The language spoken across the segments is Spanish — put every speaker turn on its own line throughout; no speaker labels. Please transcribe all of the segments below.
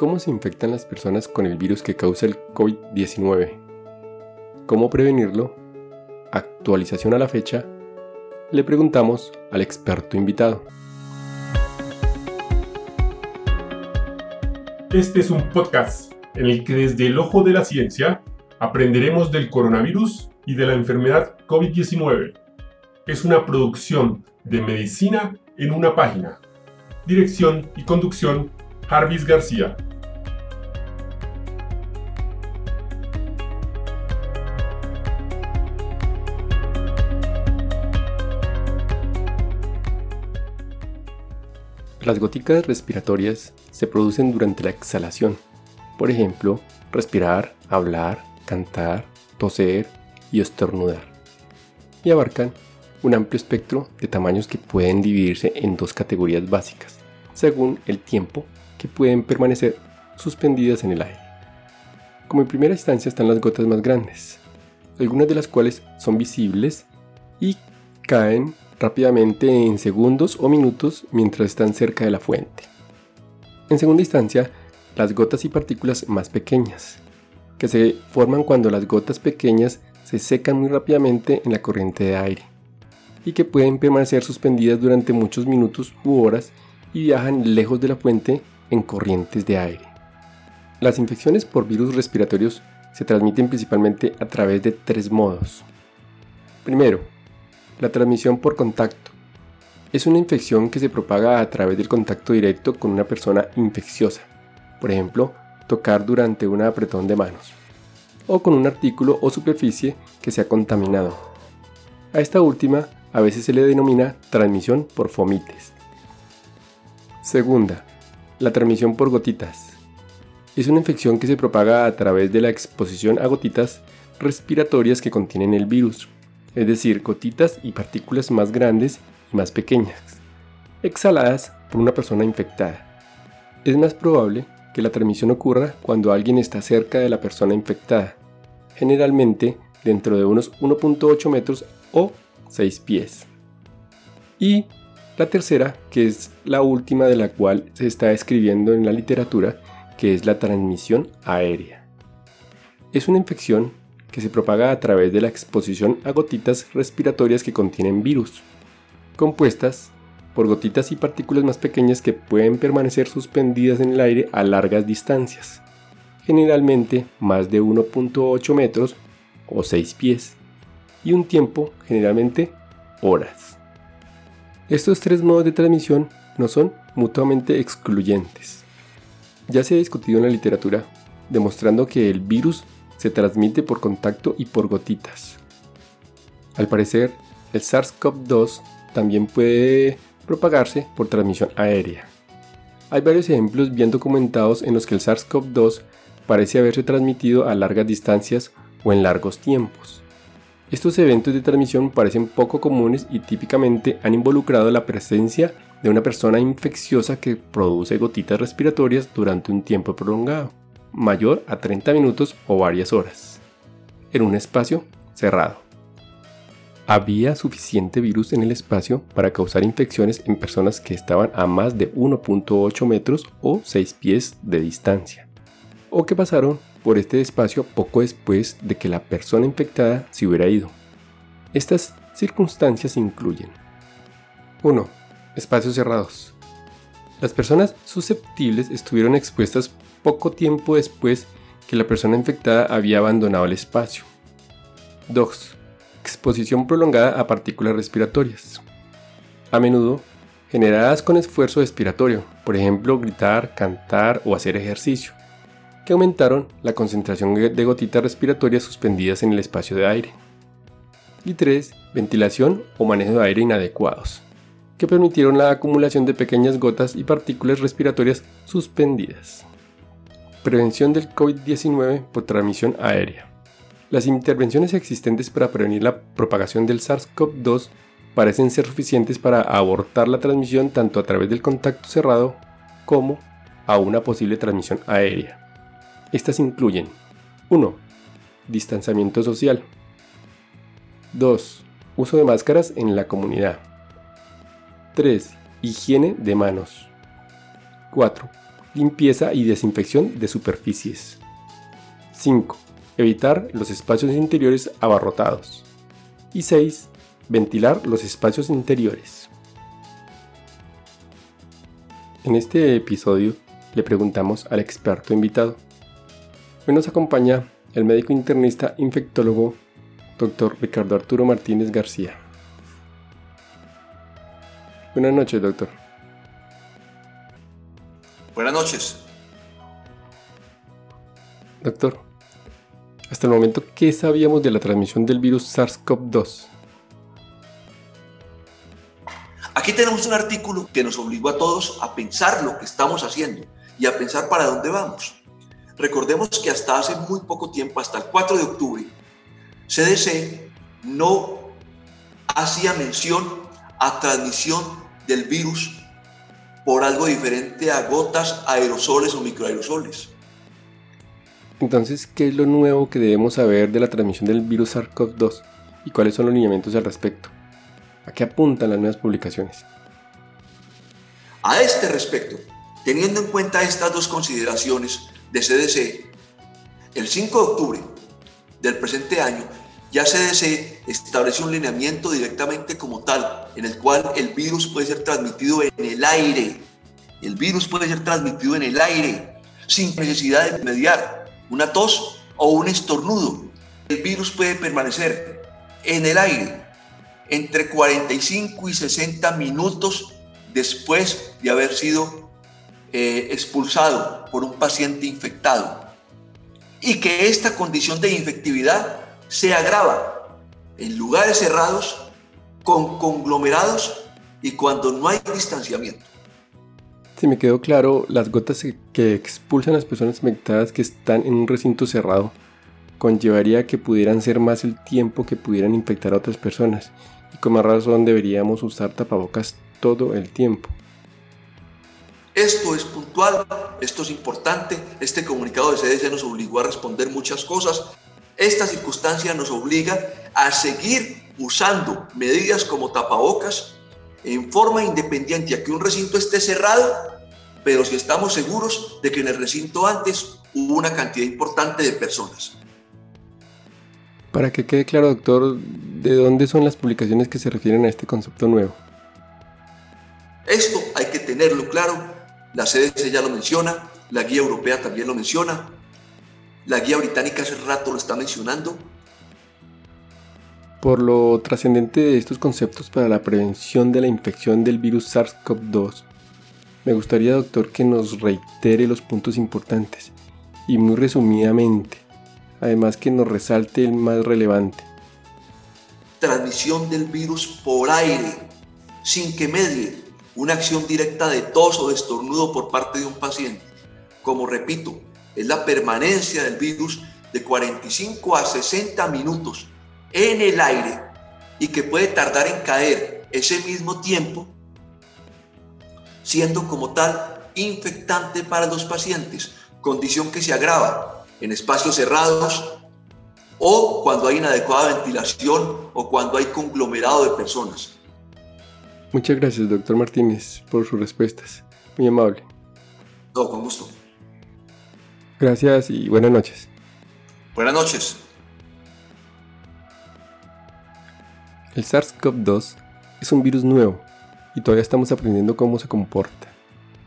¿Cómo se infectan las personas con el virus que causa el COVID-19? ¿Cómo prevenirlo? Actualización a la fecha. Le preguntamos al experto invitado.
Este es un podcast en el que desde el ojo de la ciencia aprenderemos del coronavirus y de la enfermedad COVID-19. Es una producción de medicina en una página. Dirección y conducción, Jarvis García.
Las goticas respiratorias se producen durante la exhalación. Por ejemplo, respirar, hablar, cantar, toser y estornudar. Y abarcan un amplio espectro de tamaños que pueden dividirse en dos categorías básicas, según el tiempo que pueden permanecer suspendidas en el aire. Como en primera instancia están las gotas más grandes, algunas de las cuales son visibles y caen rápidamente en segundos o minutos mientras están cerca de la fuente. En segunda instancia, las gotas y partículas más pequeñas, que se forman cuando las gotas pequeñas se secan muy rápidamente en la corriente de aire y que pueden permanecer suspendidas durante muchos minutos u horas y viajan lejos de la fuente en corrientes de aire. Las infecciones por virus respiratorios se transmiten principalmente a través de tres modos. Primero, la transmisión por contacto. Es una infección que se propaga a través del contacto directo con una persona infecciosa, por ejemplo, tocar durante un apretón de manos, o con un artículo o superficie que se ha contaminado. A esta última a veces se le denomina transmisión por fomites. Segunda, la transmisión por gotitas. Es una infección que se propaga a través de la exposición a gotitas respiratorias que contienen el virus, es decir, gotitas y partículas más grandes y más pequeñas, exhaladas por una persona infectada. Es más probable que la transmisión ocurra cuando alguien está cerca de la persona infectada, generalmente dentro de unos 1.8 metros o 6 pies. La tercera, que es la última de la cual se está escribiendo en la literatura, que es la transmisión aérea. Es una infección que se propaga a través de la exposición a gotitas respiratorias que contienen virus, compuestas por gotitas y partículas más pequeñas que pueden permanecer suspendidas en el aire a largas distancias, generalmente más de 1.8 metros o 6 pies, y un tiempo generalmente horas. Estos tres modos de transmisión no son mutuamente excluyentes. Ya se ha discutido en la literatura, demostrando que el virus se transmite por contacto y por gotitas. Al parecer, el SARS-CoV-2 también puede propagarse por transmisión aérea. Hay varios ejemplos bien documentados en los que el SARS-CoV-2 parece haberse transmitido a largas distancias o en largos tiempos. Estos eventos de transmisión parecen poco comunes y típicamente han involucrado la presencia de una persona infecciosa que produce gotitas respiratorias durante un tiempo prolongado mayor a 30 minutos o varias horas, en un espacio cerrado. Había suficiente virus en el espacio para causar infecciones en personas que estaban a más de 1.8 metros o 6 pies de distancia, o que pasaron por este espacio poco después de que la persona infectada se hubiera ido. Estas circunstancias incluyen 1. Espacios cerrados. Las personas susceptibles estuvieron expuestas poco tiempo después que la persona infectada había abandonado el espacio. 2. Exposición prolongada a partículas respiratorias. A menudo generadas con esfuerzo respiratorio, por ejemplo gritar, cantar o hacer ejercicio, aumentaron la concentración de gotitas respiratorias suspendidas en el espacio de aire. Y 3. Ventilación o manejo de aire inadecuados, que permitieron la acumulación de pequeñas gotas y partículas respiratorias suspendidas. Prevención del COVID-19 por transmisión aérea. Las intervenciones existentes para prevenir la propagación del SARS-CoV-2 parecen ser suficientes para abortar la transmisión tanto a través del contacto cerrado como a una posible transmisión aérea. Estas incluyen 1. Distanciamiento social. 2. Uso de máscaras en la comunidad. 3. Higiene de manos. 4 limpieza y desinfección de superficies. 5. Evitar los espacios interiores abarrotados. Y 6. Ventilar los espacios interiores. En este episodio le preguntamos al experto invitado. Hoy nos acompaña el médico internista infectólogo Dr. Ricardo Arturo Martínez García. Buenas noches, doctor.
Buenas noches.
Doctor, hasta el momento, ¿qué sabíamos de la transmisión del virus SARS-CoV-2?
Aquí tenemos un artículo que nos obligó a todos a pensar lo que estamos haciendo y a pensar para dónde vamos. Recordemos que hasta hace muy poco tiempo, hasta el 4 de octubre, CDC no hacía mención a transmisión del virus por algo diferente a gotas, aerosoles o microaerosoles.
Entonces, ¿qué es lo nuevo que debemos saber de la transmisión del virus SARS-CoV-2 y cuáles son los lineamientos al respecto? ¿A qué apuntan las nuevas publicaciones?
A este respecto, teniendo en cuenta estas dos consideraciones, de CDC, el 5 de octubre del presente año, ya CDC estableció un lineamiento directamente como tal, en el cual el virus puede ser transmitido en el aire. El virus puede ser transmitido en el aire, sin necesidad de mediar una tos o un estornudo. El virus puede permanecer en el aire entre 45 y 60 minutos después de haber sido eh, expulsado por un paciente infectado y que esta condición de infectividad se agrava en lugares cerrados, con conglomerados y cuando no hay distanciamiento.
Si me quedó claro, las gotas que expulsan las personas infectadas que están en un recinto cerrado conllevaría que pudieran ser más el tiempo que pudieran infectar a otras personas y con más razón deberíamos usar tapabocas todo el tiempo.
Esto es puntual, esto es importante, este comunicado de CDC nos obligó a responder muchas cosas. Esta circunstancia nos obliga a seguir usando medidas como tapabocas en forma independiente a que un recinto esté cerrado, pero si estamos seguros de que en el recinto antes hubo una cantidad importante de personas.
Para que quede claro, doctor, ¿de dónde son las publicaciones que se refieren a este concepto nuevo?
Esto hay que tenerlo claro la CDC ya lo menciona, la guía europea también lo menciona, la guía británica hace rato lo está mencionando.
Por lo trascendente de estos conceptos para la prevención de la infección del virus SARS-CoV-2, me gustaría, doctor, que nos reitere los puntos importantes y muy resumidamente, además que nos resalte el más relevante.
Transmisión del virus por aire, sin que medie una acción directa de tos o de estornudo por parte de un paciente. Como repito, es la permanencia del virus de 45 a 60 minutos en el aire y que puede tardar en caer ese mismo tiempo, siendo como tal infectante para los pacientes, condición que se agrava en espacios cerrados o cuando hay inadecuada ventilación o cuando hay conglomerado de personas.
Muchas gracias, doctor Martínez, por sus respuestas. Muy amable.
No, con gusto.
Gracias y buenas noches.
Buenas noches.
El SARS-CoV-2 es un virus nuevo y todavía estamos aprendiendo cómo se comporta.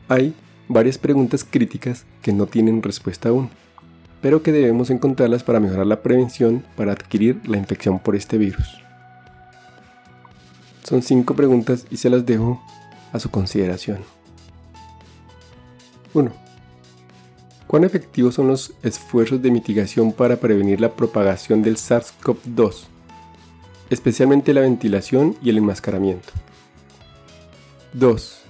Hay varias preguntas críticas que no tienen respuesta aún, pero que debemos encontrarlas para mejorar la prevención para adquirir la infección por este virus. Son cinco preguntas y se las dejo a su consideración. 1. ¿Cuán efectivos son los esfuerzos de mitigación para prevenir la propagación del SARS-CoV-2, especialmente la ventilación y el enmascaramiento? 2.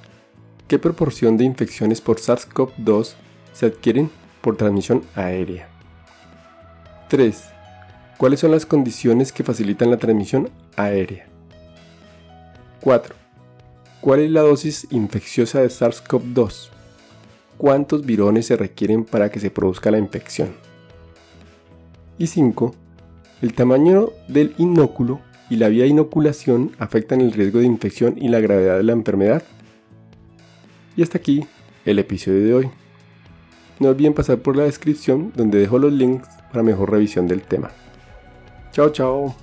¿Qué proporción de infecciones por SARS-CoV-2 se adquieren por transmisión aérea? 3. ¿Cuáles son las condiciones que facilitan la transmisión aérea? 4. ¿Cuál es la dosis infecciosa de SARS-CoV-2? ¿Cuántos virones se requieren para que se produzca la infección? Y 5. El tamaño del inóculo y la vía de inoculación afectan el riesgo de infección y la gravedad de la enfermedad. Y hasta aquí el episodio de hoy. No olviden pasar por la descripción donde dejo los links para mejor revisión del tema. Chao, chao.